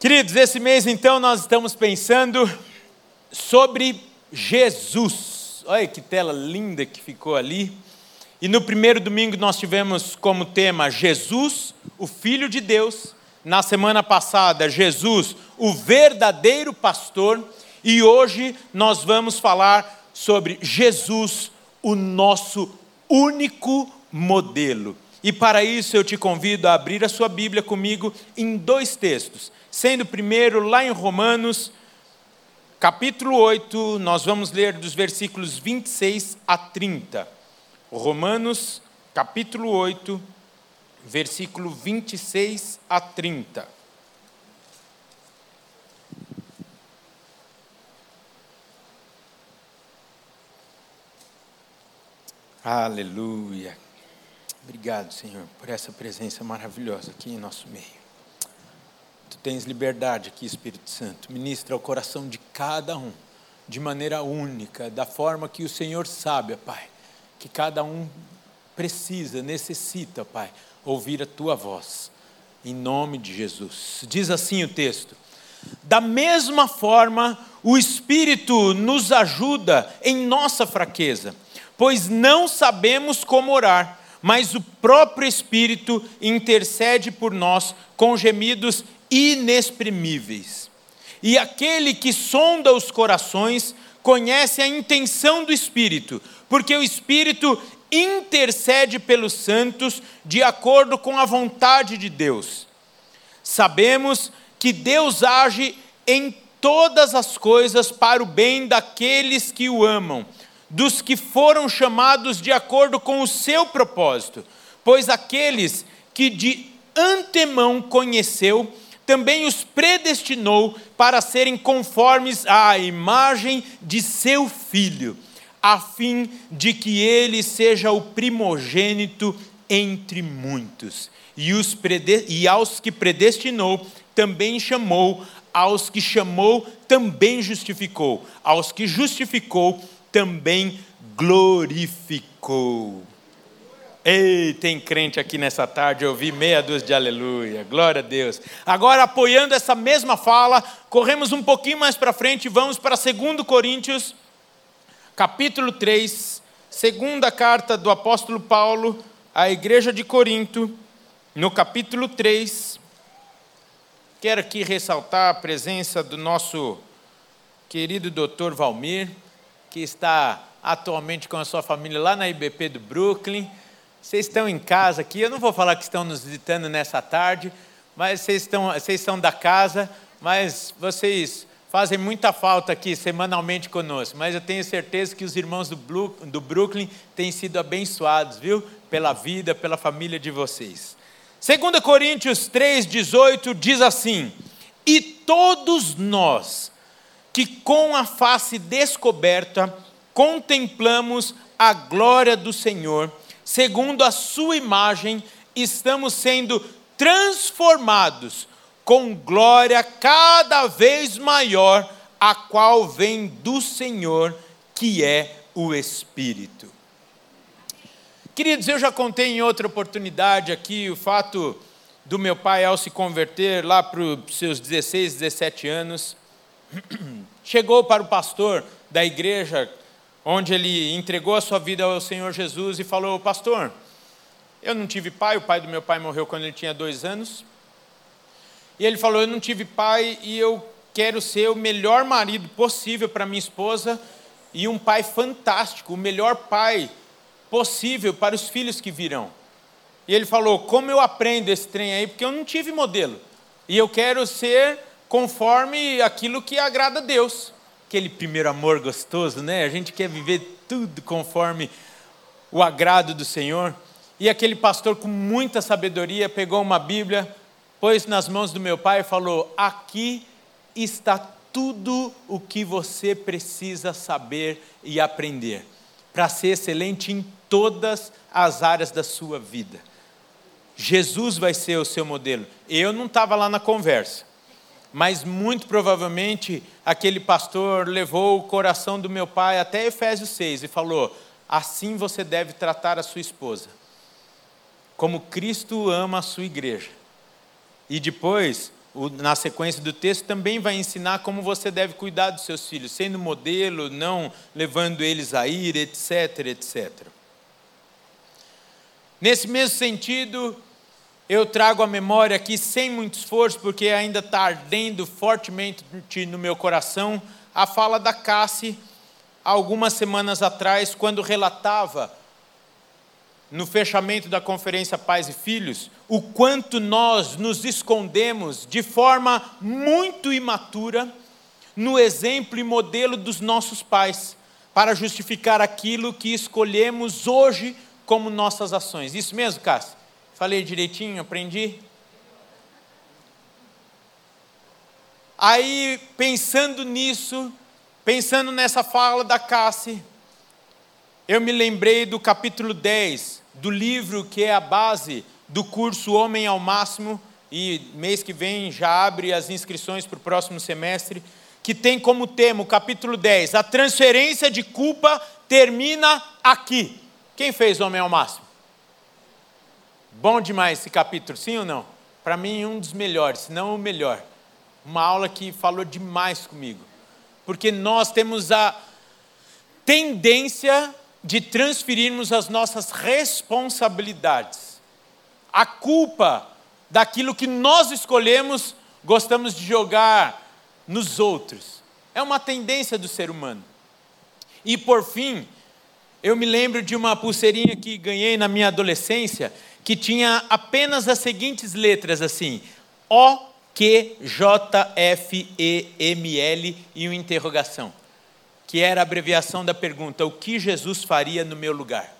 Queridos, esse mês então nós estamos pensando sobre Jesus. Olha que tela linda que ficou ali. E no primeiro domingo nós tivemos como tema Jesus, o Filho de Deus. Na semana passada, Jesus, o verdadeiro pastor. E hoje nós vamos falar sobre Jesus, o nosso único modelo. E para isso eu te convido a abrir a sua Bíblia comigo em dois textos. Sendo primeiro lá em Romanos, capítulo 8, nós vamos ler dos versículos 26 a 30. Romanos, capítulo 8, versículo 26 a 30. Aleluia. Obrigado, Senhor, por essa presença maravilhosa aqui em nosso meio. Tu tens liberdade aqui, Espírito Santo. Ministra o coração de cada um, de maneira única, da forma que o Senhor sabe, Pai, que cada um precisa, necessita, Pai, ouvir a tua voz. Em nome de Jesus. Diz assim o texto: Da mesma forma, o Espírito nos ajuda em nossa fraqueza, pois não sabemos como orar mas o próprio Espírito intercede por nós com gemidos inexprimíveis. E aquele que sonda os corações conhece a intenção do Espírito, porque o Espírito intercede pelos santos de acordo com a vontade de Deus. Sabemos que Deus age em todas as coisas para o bem daqueles que o amam dos que foram chamados de acordo com o seu propósito, pois aqueles que de antemão conheceu, também os predestinou para serem conformes à imagem de seu filho, a fim de que ele seja o primogênito entre muitos. E, os e aos que predestinou, também chamou, aos que chamou, também justificou, aos que justificou, também glorificou. Ei, tem crente aqui nessa tarde, eu ouvi meia dúzia de aleluia, glória a Deus. Agora, apoiando essa mesma fala, corremos um pouquinho mais para frente e vamos para 2 Coríntios, capítulo 3, segunda carta do apóstolo Paulo à igreja de Corinto, no capítulo 3. Quero aqui ressaltar a presença do nosso querido doutor Valmir que está atualmente com a sua família lá na IBP do Brooklyn. Vocês estão em casa aqui, eu não vou falar que estão nos visitando nessa tarde, mas vocês estão, vocês são da casa, mas vocês fazem muita falta aqui semanalmente conosco. Mas eu tenho certeza que os irmãos do, Blue, do Brooklyn têm sido abençoados, viu? Pela vida, pela família de vocês. 2 Coríntios 3,18 diz assim: E todos nós, que com a face descoberta contemplamos a glória do Senhor, segundo a sua imagem, estamos sendo transformados com glória cada vez maior, a qual vem do Senhor, que é o Espírito. Queridos, eu já contei em outra oportunidade aqui o fato do meu pai, ao se converter lá para os seus 16, 17 anos, chegou para o pastor da igreja, onde ele entregou a sua vida ao Senhor Jesus e falou: Pastor, eu não tive pai, o pai do meu pai morreu quando ele tinha dois anos. E ele falou: Eu não tive pai e eu quero ser o melhor marido possível para minha esposa e um pai fantástico, o melhor pai possível para os filhos que virão. E ele falou: Como eu aprendo esse trem aí? Porque eu não tive modelo. E eu quero ser conforme aquilo que agrada a Deus. Aquele primeiro amor gostoso, né? A gente quer viver tudo conforme o agrado do Senhor. E aquele pastor, com muita sabedoria, pegou uma Bíblia, pôs nas mãos do meu pai e falou: Aqui está tudo o que você precisa saber e aprender para ser excelente em todas as áreas da sua vida. Jesus vai ser o seu modelo. Eu não estava lá na conversa, mas muito provavelmente aquele pastor levou o coração do meu pai até Efésios 6 e falou: assim você deve tratar a sua esposa, como Cristo ama a sua igreja. E depois na sequência do texto, também vai ensinar como você deve cuidar dos seus filhos, sendo modelo, não levando eles a ir, etc, etc. Nesse mesmo sentido, eu trago a memória aqui sem muito esforço, porque ainda está ardendo fortemente no meu coração, a fala da Cassie, algumas semanas atrás, quando relatava no fechamento da conferência Pais e Filhos, o quanto nós nos escondemos de forma muito imatura no exemplo e modelo dos nossos pais, para justificar aquilo que escolhemos hoje como nossas ações. Isso mesmo, Cássio? Falei direitinho, aprendi? Aí, pensando nisso, pensando nessa fala da Cassie, eu me lembrei do capítulo 10 do livro que é a base do curso Homem ao Máximo, e mês que vem já abre as inscrições para o próximo semestre, que tem como tema o capítulo 10, a transferência de culpa termina aqui. Quem fez Homem ao Máximo? Bom demais esse capítulo, sim ou não? Para mim, um dos melhores, se não o melhor. Uma aula que falou demais comigo. Porque nós temos a tendência de transferirmos as nossas responsabilidades. A culpa daquilo que nós escolhemos, gostamos de jogar nos outros. É uma tendência do ser humano. E por fim, eu me lembro de uma pulseirinha que ganhei na minha adolescência, que tinha apenas as seguintes letras assim: O Q J F E M L e uma interrogação que era a abreviação da pergunta: O que Jesus faria no meu lugar?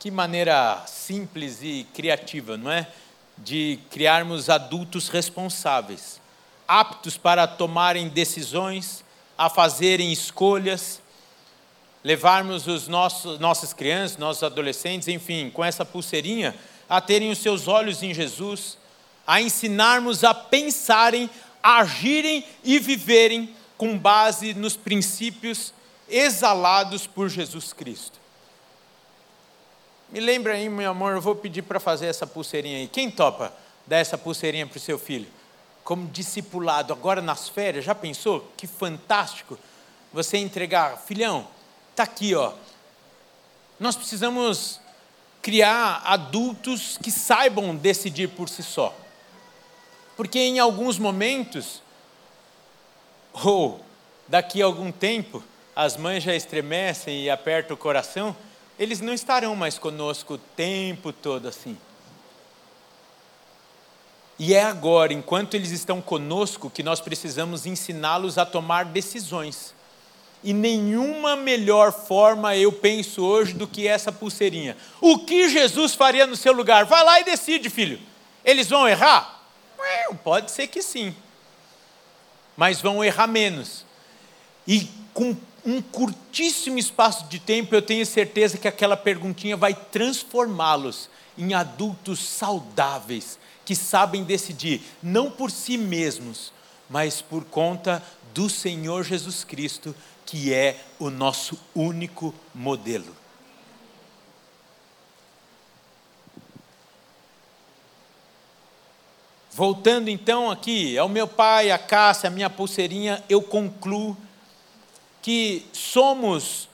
Que maneira simples e criativa, não é? De criarmos adultos responsáveis, aptos para tomarem decisões, a fazerem escolhas, levarmos os nossos, nossas crianças, nossos adolescentes, enfim, com essa pulseirinha, a terem os seus olhos em Jesus, a ensinarmos a pensarem agirem e viverem com base nos princípios exalados por Jesus Cristo. Me lembra aí, meu amor, eu vou pedir para fazer essa pulseirinha aí. Quem topa dar essa pulseirinha para o seu filho? Como discipulado, agora nas férias, já pensou? Que fantástico você entregar, filhão, está aqui, ó. Nós precisamos criar adultos que saibam decidir por si só. Porque em alguns momentos, ou daqui a algum tempo, as mães já estremecem e apertam o coração, eles não estarão mais conosco o tempo todo assim. E é agora, enquanto eles estão conosco, que nós precisamos ensiná-los a tomar decisões. E nenhuma melhor forma eu penso hoje do que essa pulseirinha. O que Jesus faria no seu lugar? Vai lá e decide, filho. Eles vão errar? Pode ser que sim, mas vão errar menos. E com um curtíssimo espaço de tempo, eu tenho certeza que aquela perguntinha vai transformá-los em adultos saudáveis, que sabem decidir, não por si mesmos, mas por conta do Senhor Jesus Cristo, que é o nosso único modelo. Voltando então aqui ao meu pai, a Cássia, a minha pulseirinha, eu concluo que somos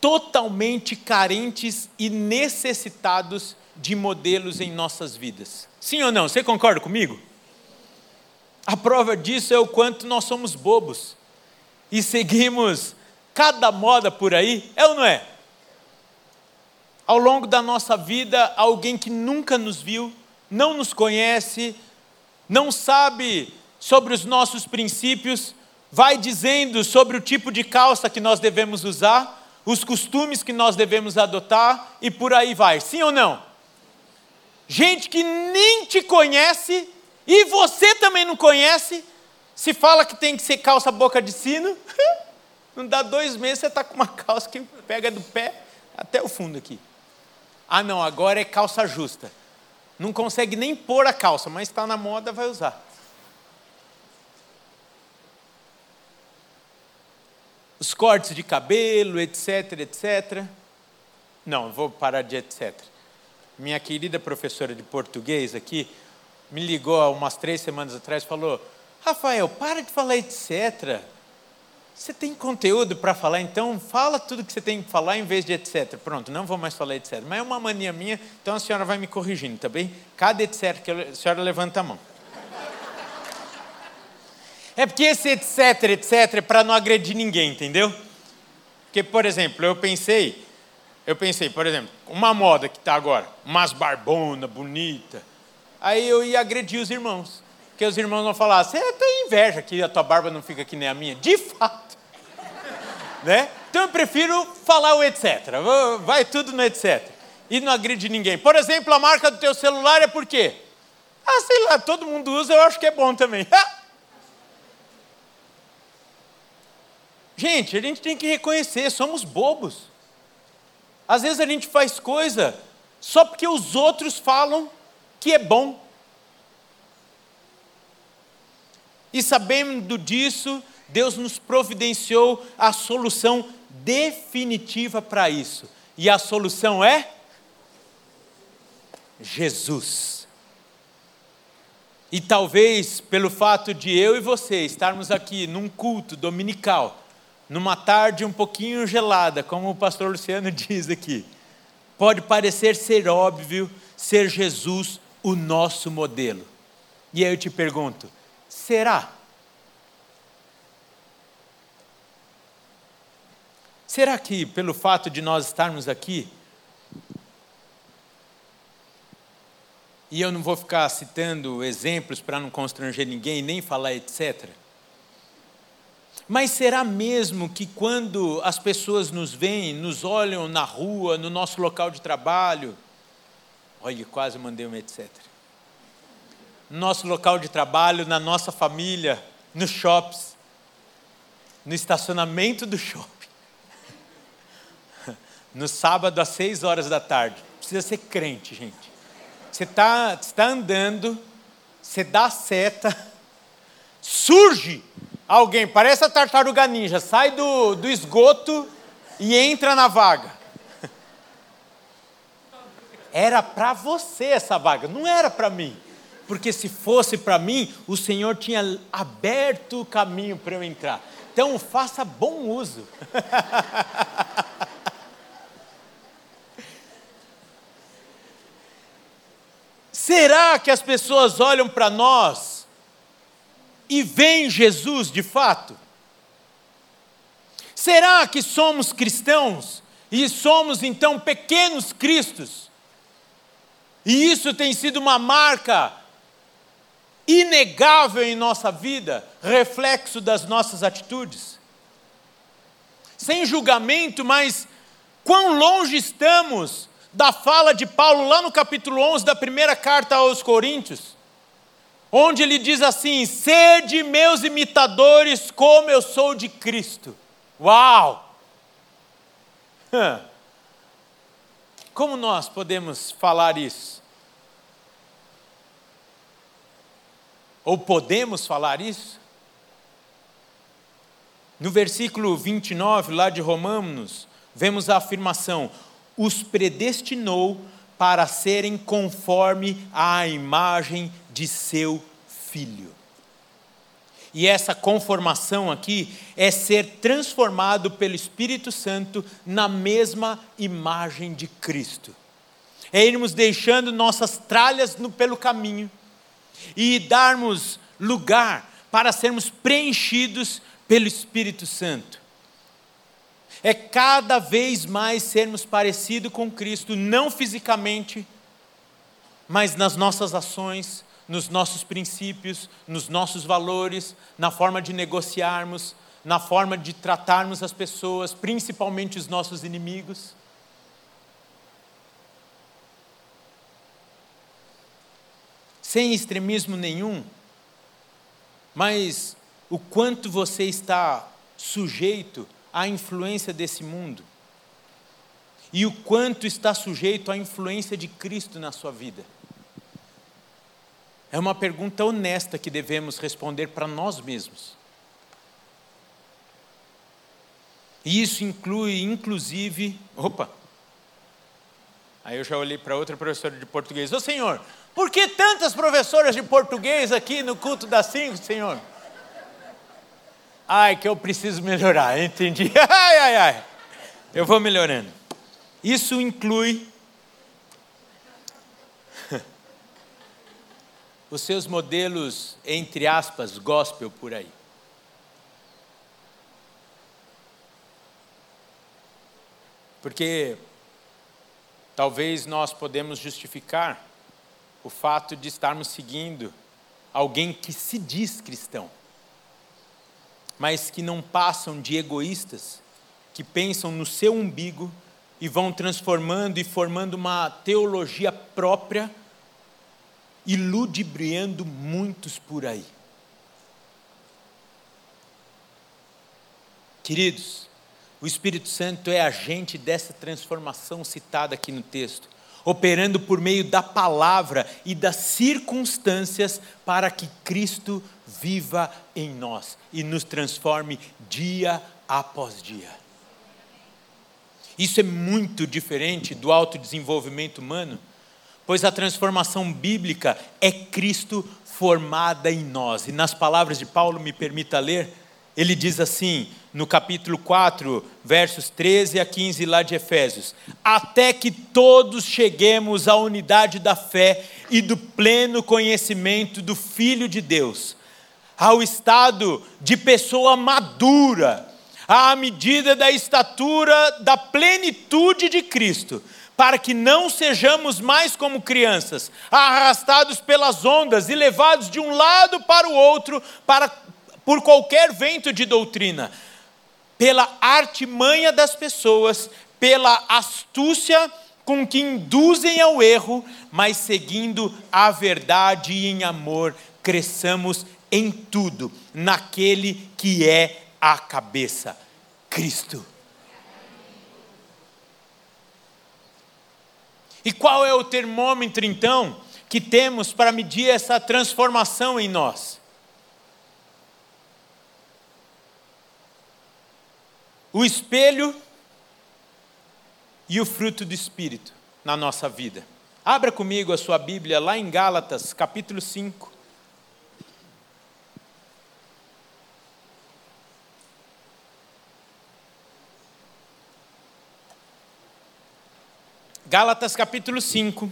totalmente carentes e necessitados de modelos em nossas vidas. Sim ou não? Você concorda comigo? A prova disso é o quanto nós somos bobos e seguimos cada moda por aí, é ou não é? Ao longo da nossa vida, alguém que nunca nos viu, não nos conhece, não sabe sobre os nossos princípios, vai dizendo sobre o tipo de calça que nós devemos usar, os costumes que nós devemos adotar e por aí vai. Sim ou não? Gente que nem te conhece e você também não conhece, se fala que tem que ser calça boca de sino, não dá dois meses você está com uma calça que pega do pé até o fundo aqui. Ah, não, agora é calça justa não consegue nem pôr a calça, mas está na moda, vai usar. Os cortes de cabelo, etc, etc. Não, vou parar de etc. Minha querida professora de português aqui, me ligou há umas três semanas atrás e falou: Rafael, para de falar etc. Você tem conteúdo para falar, então fala tudo que você tem que falar em vez de etc. Pronto, não vou mais falar etc. Mas é uma mania minha, então a senhora vai me corrigindo, tá bem? Cada etc que a senhora levanta a mão. É porque esse etc, etc, é para não agredir ninguém, entendeu? Porque, por exemplo, eu pensei, eu pensei, por exemplo, uma moda que está agora, umas barbona bonita. Aí eu ia agredir os irmãos. Porque os irmãos vão falar, você tem inveja que a tua barba não fica que nem a minha. De fato. né? Então eu prefiro falar o etc. Vai tudo no etc. E não agride ninguém. Por exemplo, a marca do teu celular é por quê? Ah, sei lá, todo mundo usa, eu acho que é bom também. Gente, a gente tem que reconhecer, somos bobos. Às vezes a gente faz coisa só porque os outros falam que é bom. E sabendo disso, Deus nos providenciou a solução definitiva para isso. E a solução é Jesus. E talvez pelo fato de eu e você estarmos aqui num culto dominical, numa tarde um pouquinho gelada, como o pastor Luciano diz aqui, pode parecer ser óbvio ser Jesus o nosso modelo. E aí eu te pergunto: será? Será que pelo fato de nós estarmos aqui, e eu não vou ficar citando exemplos para não constranger ninguém, nem falar etc. Mas será mesmo que quando as pessoas nos veem, nos olham na rua, no nosso local de trabalho, olha, quase mandei um etc. No nosso local de trabalho, na nossa família, nos shops, no estacionamento do shopping, no sábado às seis horas da tarde. Precisa ser crente, gente. Você está tá andando, você dá seta, surge alguém, parece a tartaruga ninja, sai do, do esgoto e entra na vaga. Era para você essa vaga, não era para mim. Porque se fosse para mim, o Senhor tinha aberto o caminho para eu entrar. Então faça bom uso. Será que as pessoas olham para nós e vem Jesus de fato? Será que somos cristãos e somos então pequenos cristos? E isso tem sido uma marca inegável em nossa vida, reflexo das nossas atitudes? Sem julgamento, mas quão longe estamos da fala de Paulo lá no capítulo 11 da primeira carta aos Coríntios? onde ele diz assim: sede meus imitadores, como eu sou de Cristo. Uau! Como nós podemos falar isso? Ou podemos falar isso? No versículo 29, lá de Romanos, vemos a afirmação: os predestinou para serem conforme à imagem de seu filho. E essa conformação aqui é ser transformado pelo Espírito Santo na mesma imagem de Cristo. É irmos deixando nossas tralhas no, pelo caminho e darmos lugar para sermos preenchidos pelo Espírito Santo. É cada vez mais sermos parecidos com Cristo, não fisicamente, mas nas nossas ações, nos nossos princípios, nos nossos valores, na forma de negociarmos, na forma de tratarmos as pessoas, principalmente os nossos inimigos. Sem extremismo nenhum, mas o quanto você está sujeito à influência desse mundo e o quanto está sujeito à influência de Cristo na sua vida. É uma pergunta honesta que devemos responder para nós mesmos. E isso inclui, inclusive, opa, Aí eu já olhei para outra professora de português. Ô senhor, por que tantas professoras de português aqui no culto das cinco, senhor? Ai, que eu preciso melhorar, entendi. Ai, ai, ai. Eu vou melhorando. Isso inclui os seus modelos, entre aspas, gospel por aí. Porque talvez nós podemos justificar o fato de estarmos seguindo alguém que se diz cristão, mas que não passam de egoístas, que pensam no seu umbigo e vão transformando e formando uma teologia própria e ludibriando muitos por aí. Queridos, o Espírito Santo é agente dessa transformação citada aqui no texto, operando por meio da palavra e das circunstâncias para que Cristo viva em nós e nos transforme dia após dia. Isso é muito diferente do autodesenvolvimento humano, pois a transformação bíblica é Cristo formada em nós. E nas palavras de Paulo, me permita ler, ele diz assim: no capítulo 4, versos 13 a 15 lá de Efésios: Até que todos cheguemos à unidade da fé e do pleno conhecimento do Filho de Deus, ao estado de pessoa madura, à medida da estatura da plenitude de Cristo, para que não sejamos mais como crianças, arrastados pelas ondas e levados de um lado para o outro para, por qualquer vento de doutrina pela artimanha das pessoas, pela astúcia com que induzem ao erro, mas seguindo a verdade e em amor, cresçamos em tudo, naquele que é a cabeça, Cristo. E qual é o termômetro então que temos para medir essa transformação em nós? O espelho e o fruto do Espírito na nossa vida. Abra comigo a sua Bíblia lá em Gálatas, capítulo 5. Gálatas capítulo 5,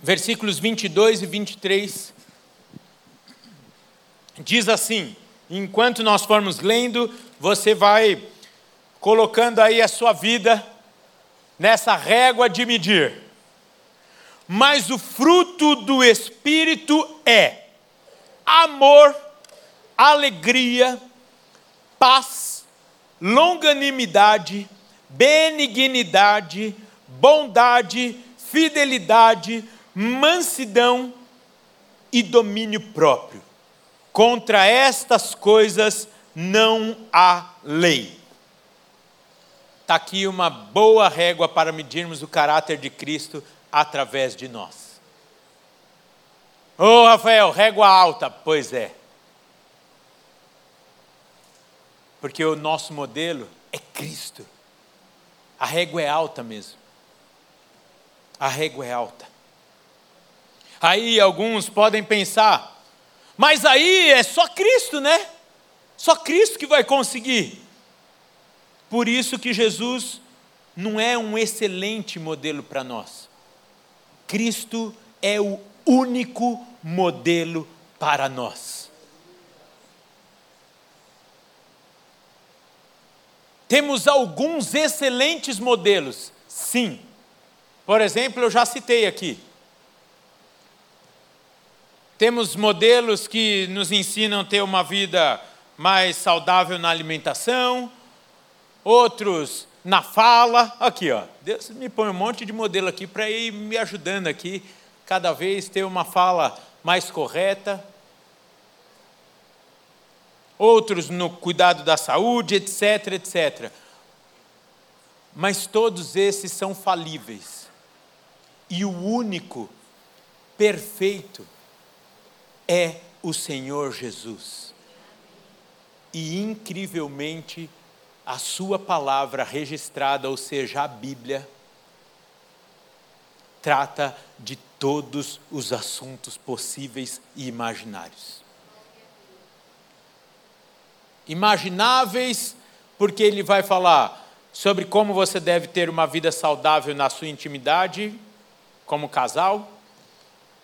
versículos 22 e 23, diz assim: enquanto nós formos lendo, você vai colocando aí a sua vida nessa régua de medir. Mas o fruto do Espírito é amor, alegria, paz, longanimidade, benignidade, bondade, fidelidade, mansidão e domínio próprio. Contra estas coisas não há lei. Está aqui uma boa régua para medirmos o caráter de Cristo através de nós. Ô oh, Rafael, régua alta. Pois é. Porque o nosso modelo é Cristo. A régua é alta mesmo. A régua é alta. Aí alguns podem pensar, mas aí é só Cristo, né? Só Cristo que vai conseguir. Por isso que Jesus não é um excelente modelo para nós. Cristo é o único modelo para nós. Temos alguns excelentes modelos, sim. Por exemplo, eu já citei aqui. Temos modelos que nos ensinam a ter uma vida mais saudável na alimentação, outros na fala. Aqui, ó. Deus me põe um monte de modelo aqui para ir me ajudando aqui, cada vez ter uma fala mais correta. Outros no cuidado da saúde, etc, etc. Mas todos esses são falíveis. E o único perfeito é o Senhor Jesus. E incrivelmente a sua palavra registrada, ou seja, a Bíblia, trata de todos os assuntos possíveis e imaginários. Imagináveis, porque ele vai falar sobre como você deve ter uma vida saudável na sua intimidade, como casal,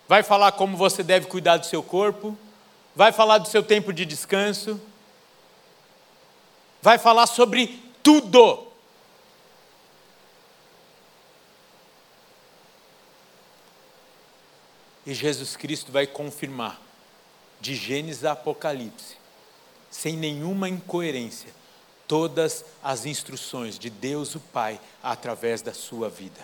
vai falar como você deve cuidar do seu corpo, vai falar do seu tempo de descanso, vai falar sobre tudo. E Jesus Cristo vai confirmar, de Gênesis a Apocalipse, sem nenhuma incoerência, todas as instruções de Deus o Pai através da sua vida.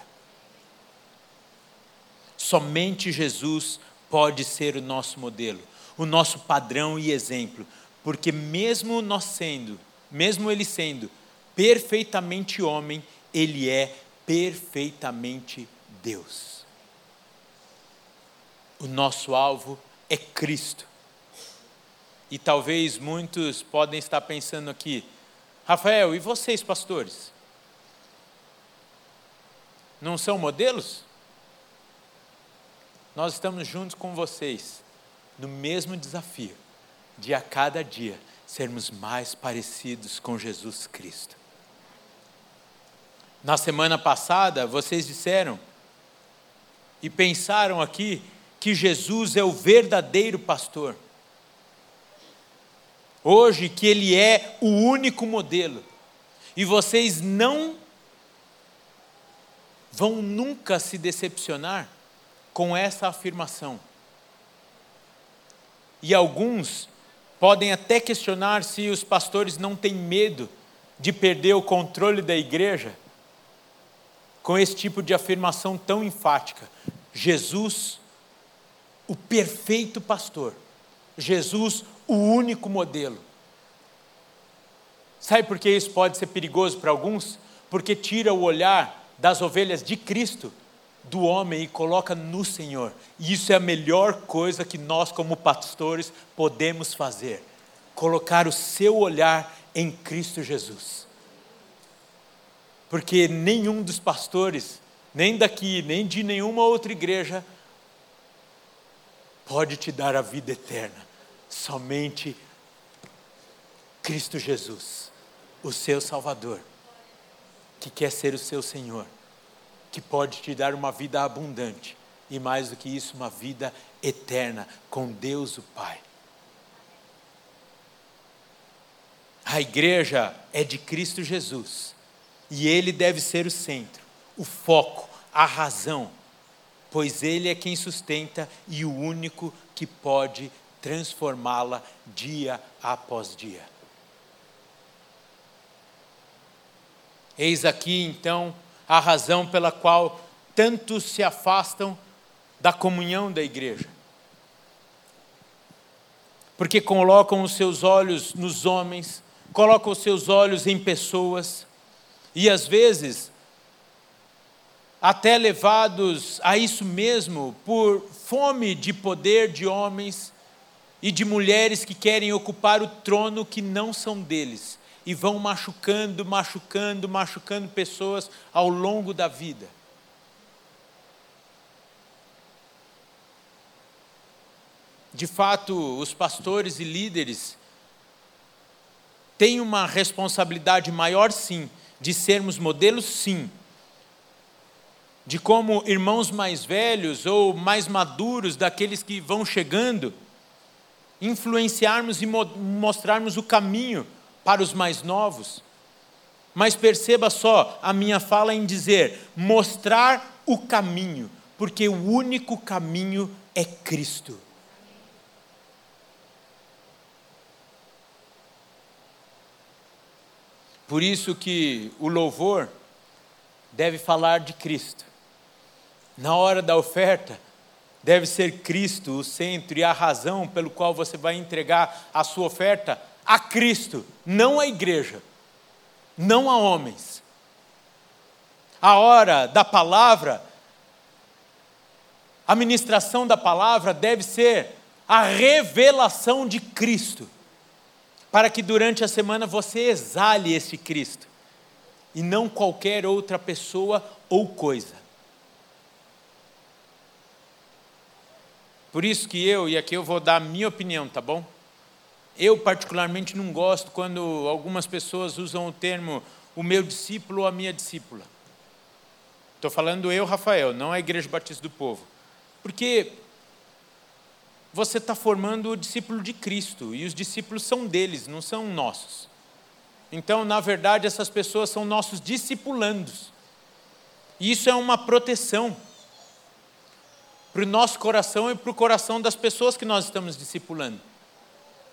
Somente Jesus pode ser o nosso modelo, o nosso padrão e exemplo, porque mesmo nós sendo, mesmo ele sendo perfeitamente homem, ele é perfeitamente Deus. O nosso alvo é Cristo. E talvez muitos podem estar pensando aqui, Rafael, e vocês, pastores? Não são modelos? Nós estamos juntos com vocês no mesmo desafio de a cada dia sermos mais parecidos com Jesus Cristo. Na semana passada, vocês disseram e pensaram aqui que Jesus é o verdadeiro pastor. Hoje, que Ele é o único modelo. E vocês não vão nunca se decepcionar com essa afirmação. E alguns podem até questionar se os pastores não têm medo de perder o controle da igreja com esse tipo de afirmação tão enfática. Jesus, o perfeito pastor. Jesus, o único modelo. Sabe por que isso pode ser perigoso para alguns? Porque tira o olhar das ovelhas de Cristo do homem e coloca no Senhor. E isso é a melhor coisa que nós, como pastores, podemos fazer: colocar o seu olhar em Cristo Jesus. Porque nenhum dos pastores, nem daqui, nem de nenhuma outra igreja, pode te dar a vida eterna. Somente Cristo Jesus, o seu Salvador, que quer ser o seu Senhor que pode te dar uma vida abundante e mais do que isso, uma vida eterna com Deus o Pai. A igreja é de Cristo Jesus e ele deve ser o centro, o foco, a razão, pois ele é quem sustenta e o único que pode transformá-la dia após dia. Eis aqui então a razão pela qual tantos se afastam da comunhão da igreja. Porque colocam os seus olhos nos homens, colocam os seus olhos em pessoas, e às vezes, até levados a isso mesmo, por fome de poder de homens e de mulheres que querem ocupar o trono que não são deles e vão machucando, machucando, machucando pessoas ao longo da vida. De fato, os pastores e líderes têm uma responsabilidade maior, sim, de sermos modelos, sim, de como irmãos mais velhos ou mais maduros, daqueles que vão chegando, influenciarmos e mostrarmos o caminho para os mais novos. Mas perceba só a minha fala em dizer mostrar o caminho, porque o único caminho é Cristo. Por isso que o louvor deve falar de Cristo. Na hora da oferta, deve ser Cristo o centro e a razão pelo qual você vai entregar a sua oferta a Cristo, não a igreja, não a homens. A hora da palavra, a ministração da palavra deve ser a revelação de Cristo, para que durante a semana você exale esse Cristo e não qualquer outra pessoa ou coisa. Por isso que eu, e aqui eu vou dar a minha opinião, tá bom? Eu, particularmente, não gosto quando algumas pessoas usam o termo o meu discípulo ou a minha discípula. Estou falando eu, Rafael, não a Igreja Batista do Povo. Porque você está formando o discípulo de Cristo, e os discípulos são deles, não são nossos. Então, na verdade, essas pessoas são nossos discipulandos. E isso é uma proteção para o nosso coração e para o coração das pessoas que nós estamos discipulando.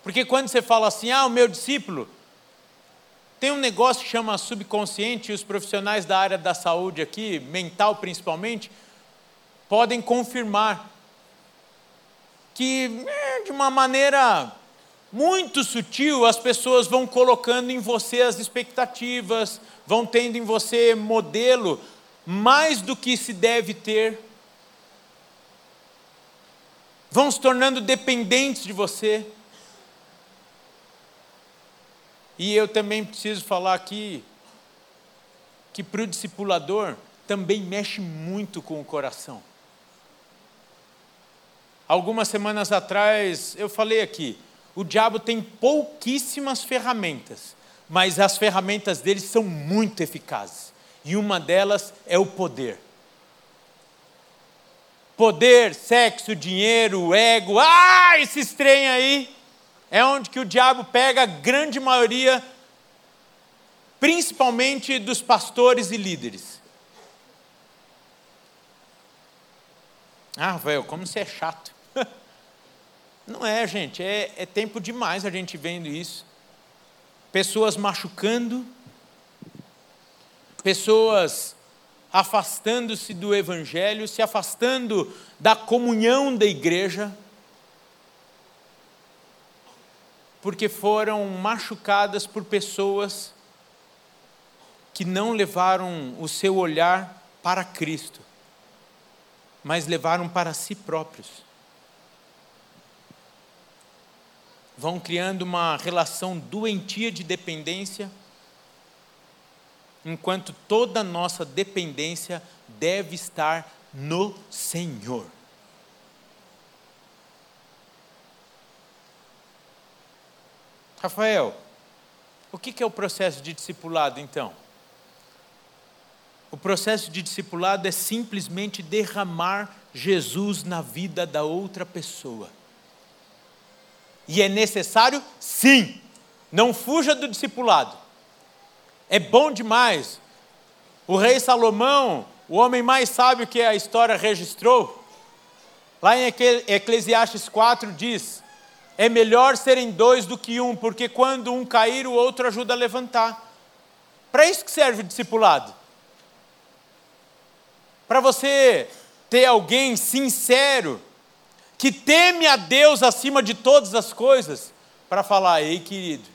Porque quando você fala assim, ah, o meu discípulo, tem um negócio que chama subconsciente, e os profissionais da área da saúde aqui, mental principalmente, podem confirmar que, é, de uma maneira muito sutil, as pessoas vão colocando em você as expectativas, vão tendo em você modelo mais do que se deve ter, vão se tornando dependentes de você. E eu também preciso falar aqui que para o discipulador também mexe muito com o coração. Algumas semanas atrás eu falei aqui, o diabo tem pouquíssimas ferramentas, mas as ferramentas dele são muito eficazes. E uma delas é o poder. Poder, sexo, dinheiro, ego, ah, esse trem aí é onde que o diabo pega a grande maioria, principalmente dos pastores e líderes. Ah, velho, como você é chato. Não é, gente, é, é tempo demais a gente vendo isso. Pessoas machucando, pessoas afastando-se do Evangelho, se afastando da comunhão da igreja. Porque foram machucadas por pessoas que não levaram o seu olhar para Cristo, mas levaram para si próprios. Vão criando uma relação doentia de dependência, enquanto toda nossa dependência deve estar no Senhor. Rafael, o que é o processo de discipulado então? O processo de discipulado é simplesmente derramar Jesus na vida da outra pessoa. E é necessário? Sim. Não fuja do discipulado. É bom demais. O rei Salomão, o homem mais sábio que a história registrou, lá em Eclesiastes 4 diz: é melhor serem dois do que um, porque quando um cair, o outro ajuda a levantar. Para isso que serve o discipulado. Para você ter alguém sincero, que teme a Deus acima de todas as coisas, para falar: ei, querido,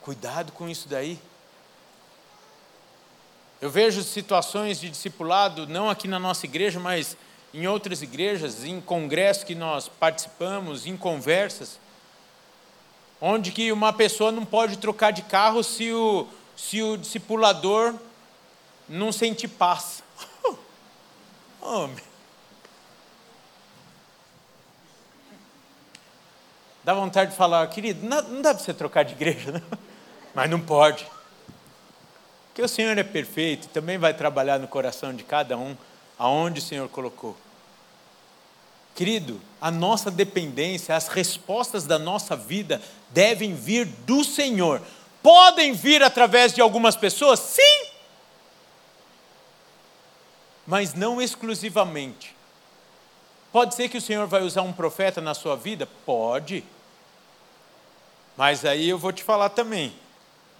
cuidado com isso daí. Eu vejo situações de discipulado, não aqui na nossa igreja, mas em outras igrejas, em congressos que nós participamos, em conversas, onde que uma pessoa não pode trocar de carro se o, se o discipulador não sentir paz. Homem. Dá vontade de falar, querido, não, dá para você trocar de igreja, não? mas não pode. Porque o Senhor é perfeito, também vai trabalhar no coração de cada um aonde o Senhor colocou. Querido, a nossa dependência, as respostas da nossa vida devem vir do Senhor. Podem vir através de algumas pessoas? Sim. Mas não exclusivamente. Pode ser que o Senhor vai usar um profeta na sua vida? Pode. Mas aí eu vou te falar também.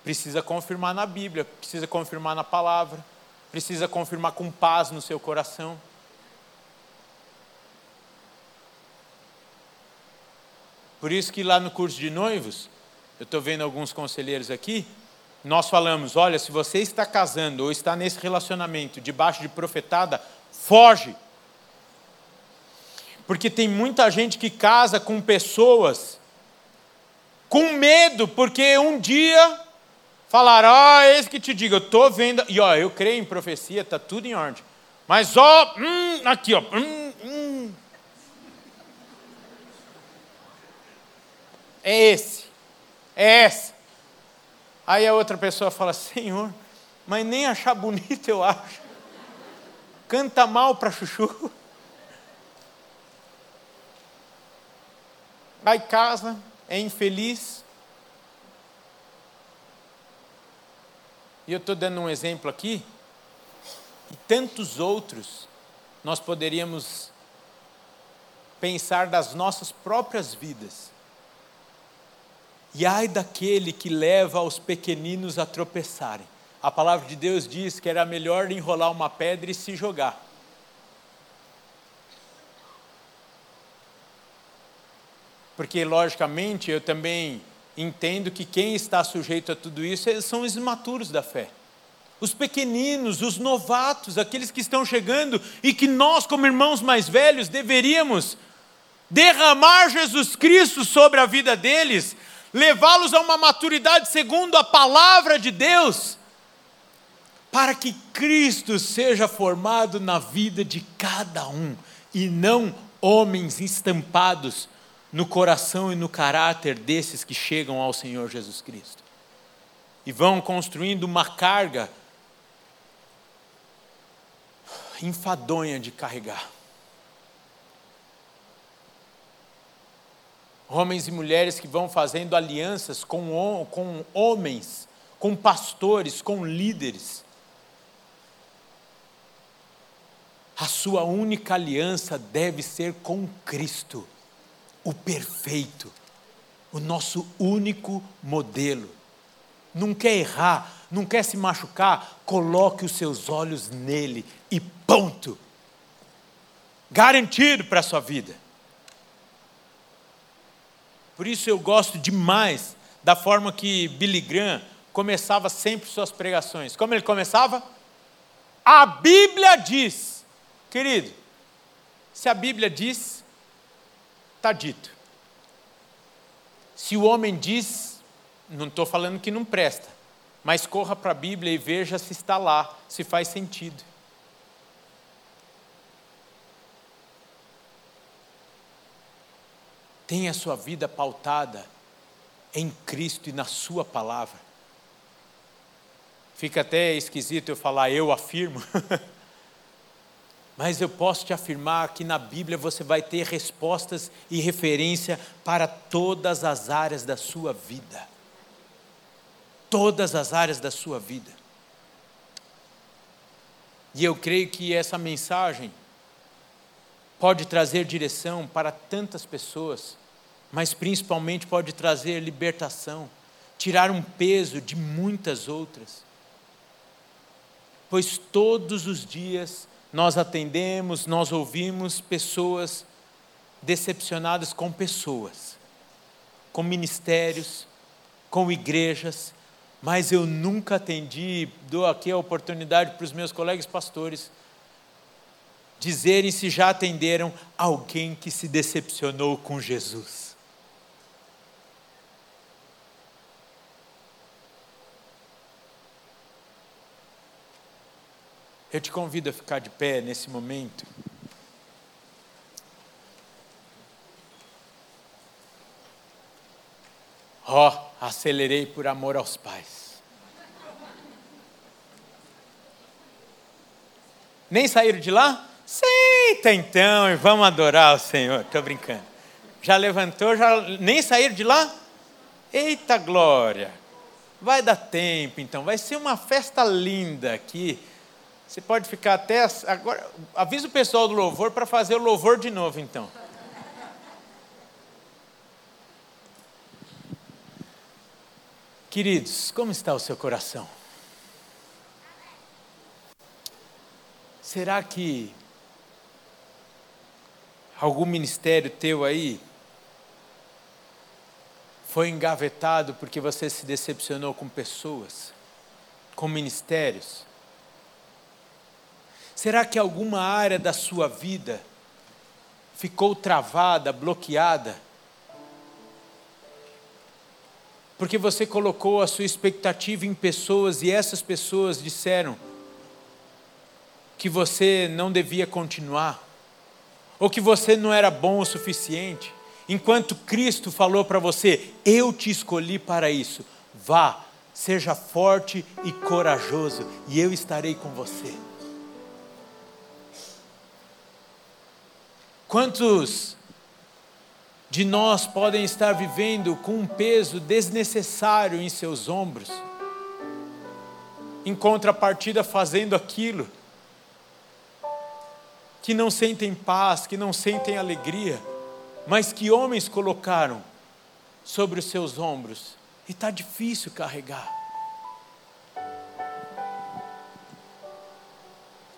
Precisa confirmar na Bíblia, precisa confirmar na palavra precisa confirmar com paz no seu coração. Por isso que lá no curso de noivos, eu estou vendo alguns conselheiros aqui, nós falamos: olha, se você está casando ou está nesse relacionamento debaixo de profetada, foge. Porque tem muita gente que casa com pessoas com medo, porque um dia falaram: Ó, oh, eis que te digo, eu estou vendo. E ó, eu creio em profecia, está tudo em ordem. Mas ó, hum, aqui, ó. Hum, hum. É esse. É essa. Aí a outra pessoa fala: Senhor, mas nem achar bonito eu acho. Canta mal para chuchu. Vai casa, é infeliz, E eu estou dando um exemplo aqui, e tantos outros nós poderíamos pensar das nossas próprias vidas. E ai daquele que leva os pequeninos a tropeçarem. A palavra de Deus diz que era melhor enrolar uma pedra e se jogar. Porque, logicamente, eu também entendo que quem está sujeito a tudo isso são os imaturos da fé. Os pequeninos, os novatos, aqueles que estão chegando e que nós, como irmãos mais velhos, deveríamos derramar Jesus Cristo sobre a vida deles, levá-los a uma maturidade segundo a palavra de Deus, para que Cristo seja formado na vida de cada um e não homens estampados no coração e no caráter desses que chegam ao Senhor Jesus Cristo. E vão construindo uma carga enfadonha de carregar. Homens e mulheres que vão fazendo alianças com, com homens, com pastores, com líderes. A sua única aliança deve ser com Cristo o perfeito, o nosso único modelo. Não quer errar, não quer se machucar, coloque os seus olhos nele e ponto. Garantido para a sua vida. Por isso eu gosto demais da forma que Billy Graham começava sempre suas pregações. Como ele começava? A Bíblia diz. Querido, se a Bíblia diz, está dito. Se o homem diz, não estou falando que não presta, mas corra para a Bíblia e veja se está lá, se faz sentido. Tenha a sua vida pautada em Cristo e na Sua palavra. Fica até esquisito eu falar eu afirmo. Mas eu posso te afirmar que na Bíblia você vai ter respostas e referência para todas as áreas da sua vida. Todas as áreas da sua vida. E eu creio que essa mensagem pode trazer direção para tantas pessoas, mas principalmente pode trazer libertação, tirar um peso de muitas outras. Pois todos os dias nós atendemos, nós ouvimos pessoas decepcionadas com pessoas, com ministérios, com igrejas, mas eu nunca atendi, dou aqui a oportunidade para os meus colegas pastores dizerem se já atenderam alguém que se decepcionou com Jesus. Eu te convido a ficar de pé nesse momento. Ó, oh, acelerei por amor aos pais. Nem saíram de lá? Senta então e vamos adorar o Senhor. Estou brincando. Já levantou, já nem saíram de lá? Eita glória! Vai dar tempo então, vai ser uma festa linda aqui você pode ficar até. Agora, avisa o pessoal do louvor para fazer o louvor de novo, então. Queridos, como está o seu coração? Será que algum ministério teu aí foi engavetado porque você se decepcionou com pessoas, com ministérios? Será que alguma área da sua vida ficou travada, bloqueada? Porque você colocou a sua expectativa em pessoas e essas pessoas disseram que você não devia continuar, ou que você não era bom o suficiente, enquanto Cristo falou para você: Eu te escolhi para isso. Vá, seja forte e corajoso, e eu estarei com você. Quantos de nós podem estar vivendo com um peso desnecessário em seus ombros? Em contrapartida, fazendo aquilo que não sentem paz, que não sentem alegria, mas que homens colocaram sobre os seus ombros, e está difícil carregar.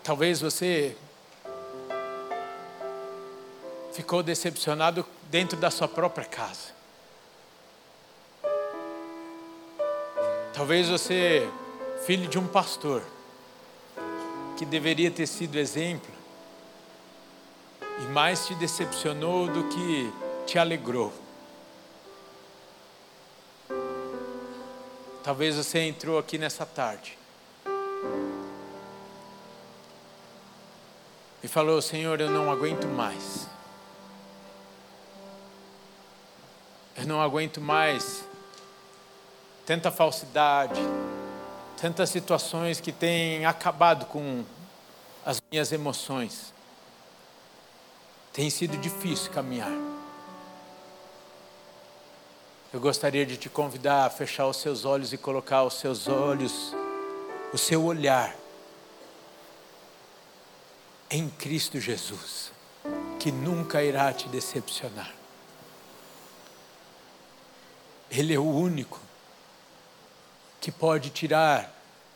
Talvez você ficou decepcionado dentro da sua própria casa. Talvez você, filho de um pastor, que deveria ter sido exemplo, e mais te decepcionou do que te alegrou. Talvez você entrou aqui nessa tarde e falou: Senhor, eu não aguento mais. Eu não aguento mais tanta falsidade, tantas situações que têm acabado com as minhas emoções. Tem sido difícil caminhar. Eu gostaria de te convidar a fechar os seus olhos e colocar os seus olhos, o seu olhar em Cristo Jesus, que nunca irá te decepcionar. Ele é o único que pode tirar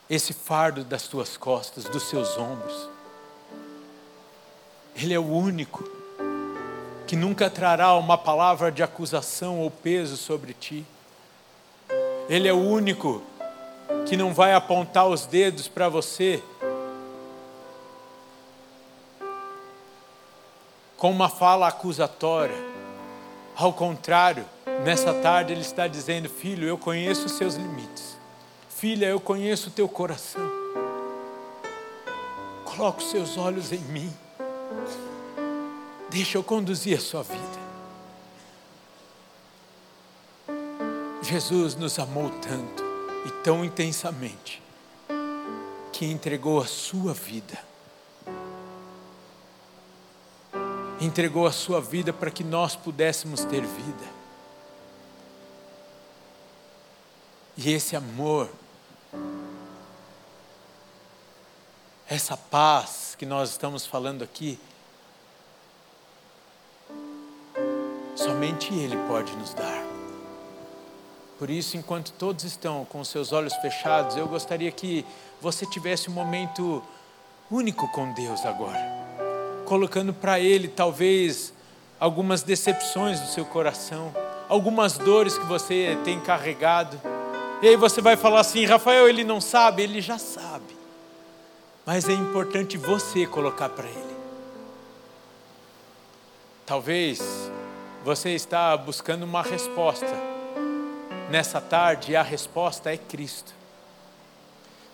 esse fardo das tuas costas, dos seus ombros. Ele é o único que nunca trará uma palavra de acusação ou peso sobre ti. Ele é o único que não vai apontar os dedos para você com uma fala acusatória. Ao contrário, nessa tarde ele está dizendo: Filho, eu conheço os seus limites. Filha, eu conheço o teu coração. Coloque os seus olhos em mim. Deixa eu conduzir a sua vida. Jesus nos amou tanto e tão intensamente que entregou a sua vida. Entregou a sua vida para que nós pudéssemos ter vida. E esse amor, essa paz que nós estamos falando aqui, somente Ele pode nos dar. Por isso, enquanto todos estão com seus olhos fechados, eu gostaria que você tivesse um momento único com Deus agora, colocando para Ele talvez algumas decepções do seu coração, algumas dores que você tem carregado. E aí você vai falar assim: Rafael, ele não sabe, ele já sabe. Mas é importante você colocar para Ele. Talvez você está buscando uma resposta nessa tarde a resposta é Cristo.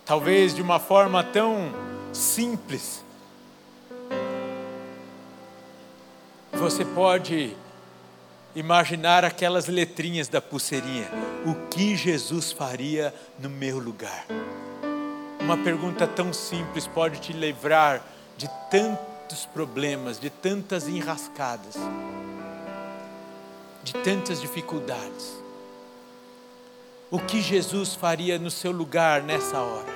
Talvez de uma forma tão simples. Você pode imaginar aquelas letrinhas da pulseirinha. O que Jesus faria no meu lugar? Uma pergunta tão simples pode te livrar de tantos problemas, de tantas enrascadas de tantas dificuldades. O que Jesus faria no seu lugar nessa hora?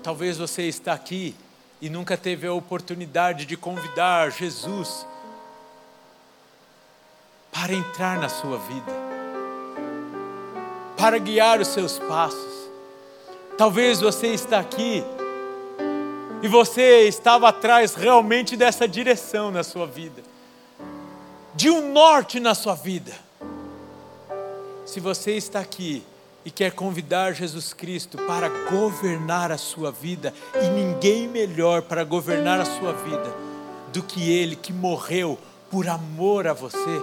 Talvez você está aqui e nunca teve a oportunidade de convidar Jesus para entrar na sua vida, para guiar os seus passos. Talvez você está aqui e você estava atrás realmente dessa direção na sua vida de um norte na sua vida. Se você está aqui e quer convidar Jesus Cristo para governar a sua vida, e ninguém melhor para governar a sua vida do que Ele que morreu por amor a você,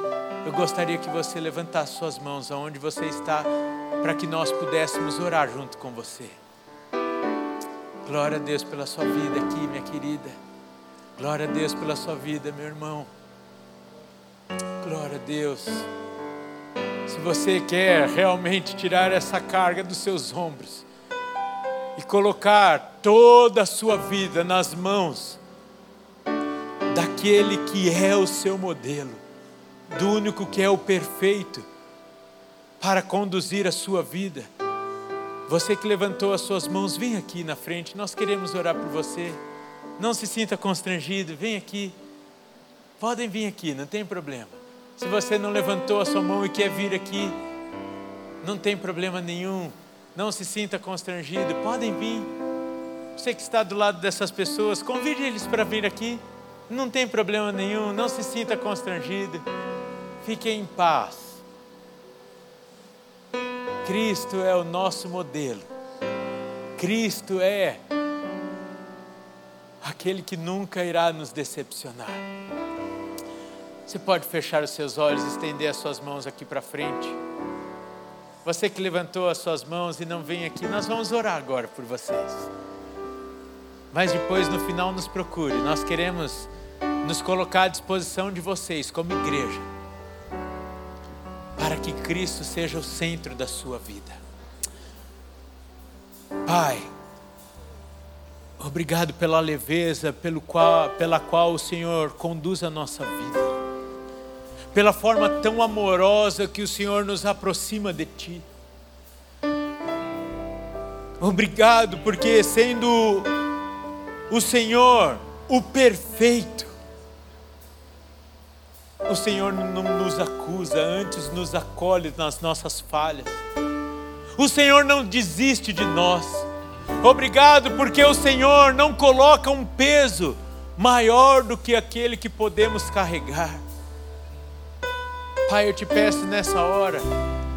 eu gostaria que você levantasse suas mãos aonde você está, para que nós pudéssemos orar junto com você. Glória a Deus pela sua vida aqui, minha querida. Glória a Deus pela sua vida, meu irmão. Glória a Deus. Se você quer realmente tirar essa carga dos seus ombros e colocar toda a sua vida nas mãos daquele que é o seu modelo, do único que é o perfeito para conduzir a sua vida. Você que levantou as suas mãos, vem aqui na frente, nós queremos orar por você. Não se sinta constrangido, vem aqui. Podem vir aqui, não tem problema. Se você não levantou a sua mão e quer vir aqui, não tem problema nenhum. Não se sinta constrangido, podem vir. Você que está do lado dessas pessoas, convide eles para vir aqui. Não tem problema nenhum, não se sinta constrangido. Fique em paz. Cristo é o nosso modelo. Cristo é aquele que nunca irá nos decepcionar. Você pode fechar os seus olhos, estender as suas mãos aqui para frente. Você que levantou as suas mãos e não vem aqui, nós vamos orar agora por vocês. Mas depois, no final, nos procure. Nós queremos nos colocar à disposição de vocês, como igreja para que Cristo seja o centro da sua vida. Pai, obrigado pela leveza pelo qual, pela qual o Senhor conduz a nossa vida, pela forma tão amorosa que o Senhor nos aproxima de Ti. Obrigado, porque sendo o Senhor o perfeito, o Senhor não nos acusa, antes nos acolhe nas nossas falhas. O Senhor não desiste de nós. Obrigado porque o Senhor não coloca um peso maior do que aquele que podemos carregar. Pai, eu te peço nessa hora,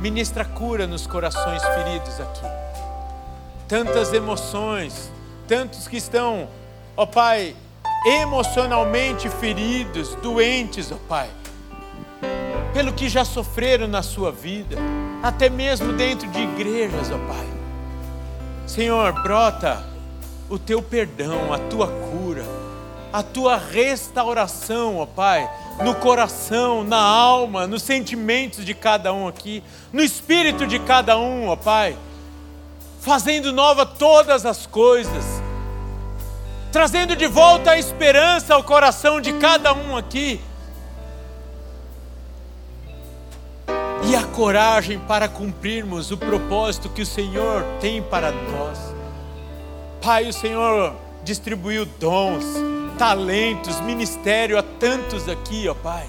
ministra cura nos corações feridos aqui. Tantas emoções, tantos que estão, ó Pai, emocionalmente feridos, doentes, ó Pai, pelo que já sofreram na sua vida, até mesmo dentro de igrejas, ó Pai. Senhor, brota o teu perdão, a tua cura, a tua restauração, ó Pai, no coração, na alma, nos sentimentos de cada um aqui, no espírito de cada um, ó Pai, fazendo nova todas as coisas trazendo de volta a esperança ao coração de cada um aqui. E a coragem para cumprirmos o propósito que o Senhor tem para nós. Pai, o Senhor distribuiu dons, talentos, ministério a tantos aqui, ó Pai.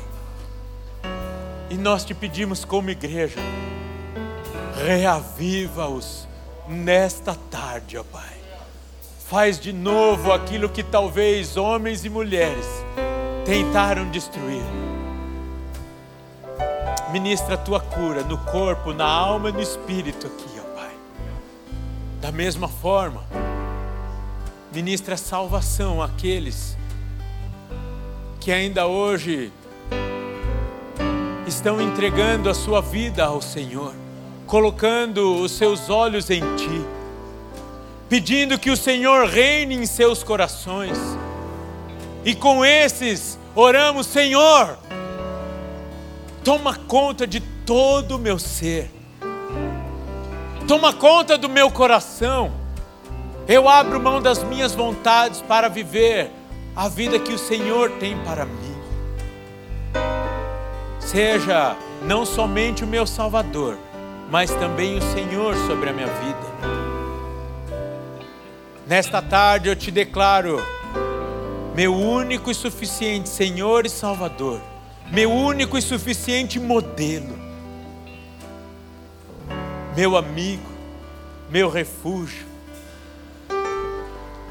E nós te pedimos como igreja, reaviva-os nesta tarde, ó Pai faz de novo aquilo que talvez homens e mulheres tentaram destruir. Ministra a tua cura no corpo, na alma e no espírito aqui, ó Pai. Da mesma forma, ministra salvação àqueles que ainda hoje estão entregando a sua vida ao Senhor, colocando os seus olhos em Ti pedindo que o Senhor reine em seus corações. E com esses oramos, Senhor, toma conta de todo o meu ser, toma conta do meu coração. Eu abro mão das minhas vontades para viver a vida que o Senhor tem para mim. Seja não somente o meu Salvador, mas também o Senhor sobre a minha vida. Nesta tarde eu te declaro, meu único e suficiente Senhor e Salvador, meu único e suficiente modelo, meu amigo, meu refúgio,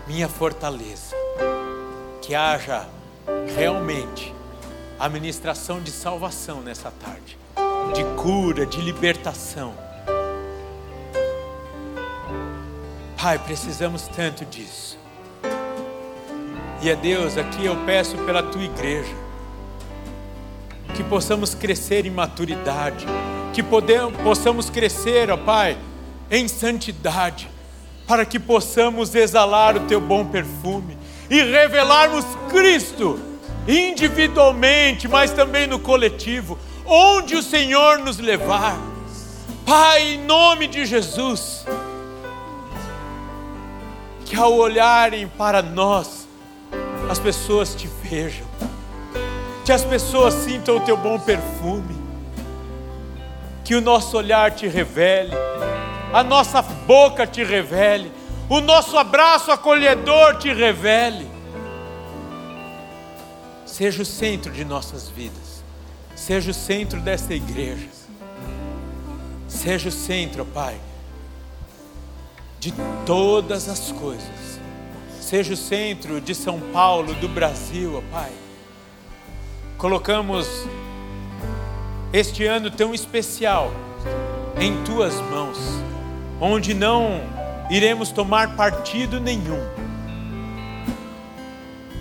minha fortaleza. Que haja realmente a ministração de salvação nessa tarde, de cura, de libertação Pai, precisamos tanto disso. E a Deus, aqui eu peço pela tua igreja, que possamos crescer em maturidade, que possamos crescer, ó Pai, em santidade, para que possamos exalar o teu bom perfume e revelarmos Cristo individualmente, mas também no coletivo, onde o Senhor nos levar. Pai, em nome de Jesus, que ao olharem para nós, as pessoas te vejam, que as pessoas sintam o teu bom perfume, que o nosso olhar te revele, a nossa boca te revele, o nosso abraço acolhedor te revele. Seja o centro de nossas vidas, seja o centro desta igreja, seja o centro, Pai, de todas as coisas, seja o centro de São Paulo, do Brasil, Pai. Colocamos este ano tão especial em tuas mãos, onde não iremos tomar partido nenhum,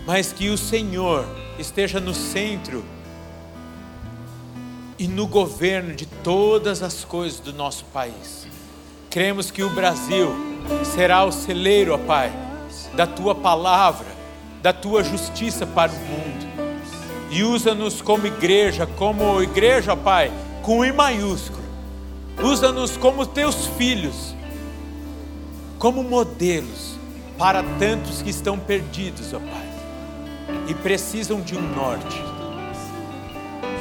mas que o Senhor esteja no centro e no governo de todas as coisas do nosso país. Cremos que o Brasil será o celeiro, ó Pai, da tua palavra, da tua justiça para o mundo. E usa-nos como igreja, como igreja, Pai, com I maiúsculo. Usa-nos como teus filhos, como modelos para tantos que estão perdidos, ó Pai e precisam de um norte.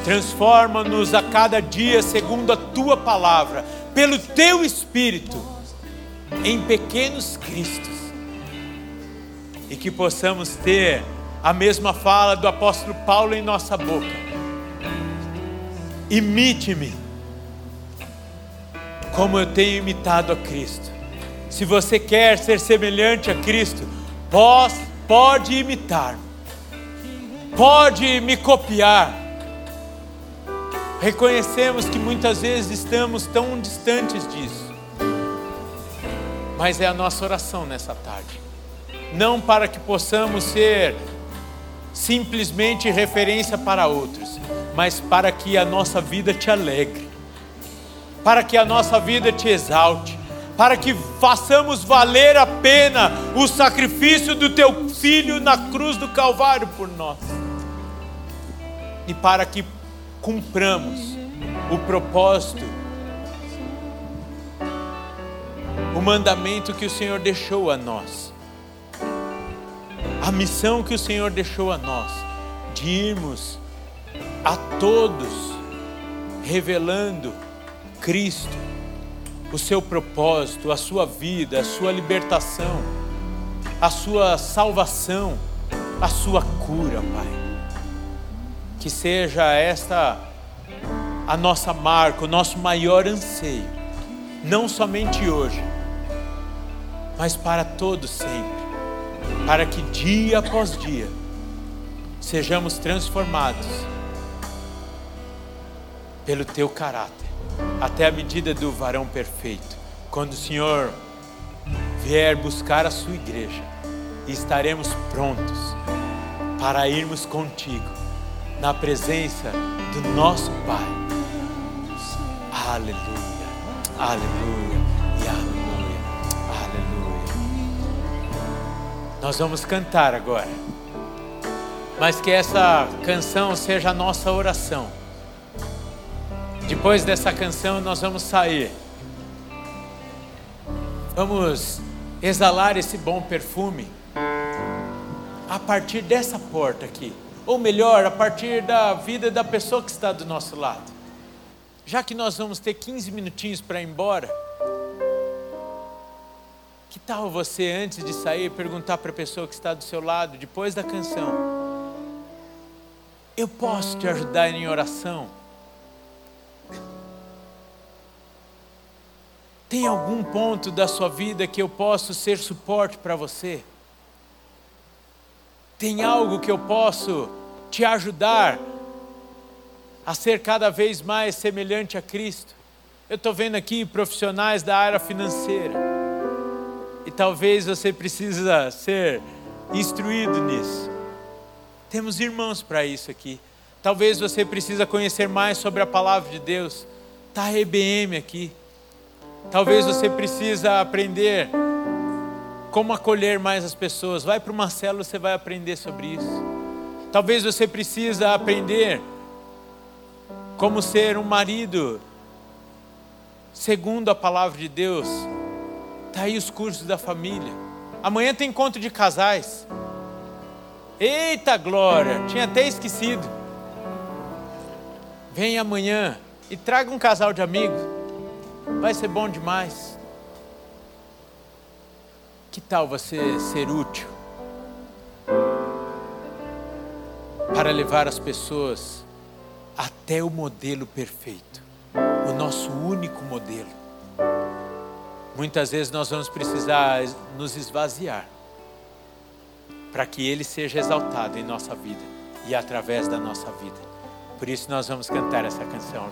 Transforma-nos a cada dia segundo a tua palavra, pelo teu espírito, em pequenos cristos. E que possamos ter a mesma fala do apóstolo Paulo em nossa boca. Imite-me, como eu tenho imitado a Cristo. Se você quer ser semelhante a Cristo, pode imitar-me pode me copiar. Reconhecemos que muitas vezes estamos tão distantes disso, mas é a nossa oração nessa tarde, não para que possamos ser simplesmente referência para outros, mas para que a nossa vida te alegre, para que a nossa vida te exalte, para que façamos valer a pena o sacrifício do teu filho na cruz do Calvário por nós. E para que cumpramos o propósito, o mandamento que o Senhor deixou a nós, a missão que o Senhor deixou a nós, de irmos a todos revelando Cristo, o seu propósito, a sua vida, a sua libertação, a sua salvação, a sua cura, Pai. Que seja esta a nossa marca, o nosso maior anseio, não somente hoje, mas para todos sempre, para que dia após dia sejamos transformados pelo teu caráter, até a medida do varão perfeito, quando o Senhor vier buscar a sua igreja, estaremos prontos para irmos contigo na presença do nosso Pai. Aleluia, aleluia Nós vamos cantar agora, mas que essa canção seja a nossa oração. Depois dessa canção, nós vamos sair. Vamos exalar esse bom perfume a partir dessa porta aqui ou melhor, a partir da vida da pessoa que está do nosso lado. Já que nós vamos ter 15 minutinhos para ir embora, que tal você, antes de sair, perguntar para a pessoa que está do seu lado, depois da canção: Eu posso te ajudar em oração? Tem algum ponto da sua vida que eu posso ser suporte para você? Tem algo que eu posso te ajudar a ser cada vez mais semelhante a Cristo. Eu estou vendo aqui profissionais da área financeira. E talvez você precisa ser instruído nisso. Temos irmãos para isso aqui. Talvez você precisa conhecer mais sobre a palavra de Deus. A EBM aqui. Talvez você precisa aprender como acolher mais as pessoas. Vai para uma célula, você vai aprender sobre isso. Talvez você precisa aprender como ser um marido segundo a palavra de Deus. Tá aí os cursos da família. Amanhã tem encontro de casais. Eita glória, tinha até esquecido. Vem amanhã e traga um casal de amigos. Vai ser bom demais. Que tal você ser útil para levar as pessoas até o modelo perfeito, o nosso único modelo? Muitas vezes nós vamos precisar nos esvaziar para que Ele seja exaltado em nossa vida e através da nossa vida. Por isso nós vamos cantar essa canção.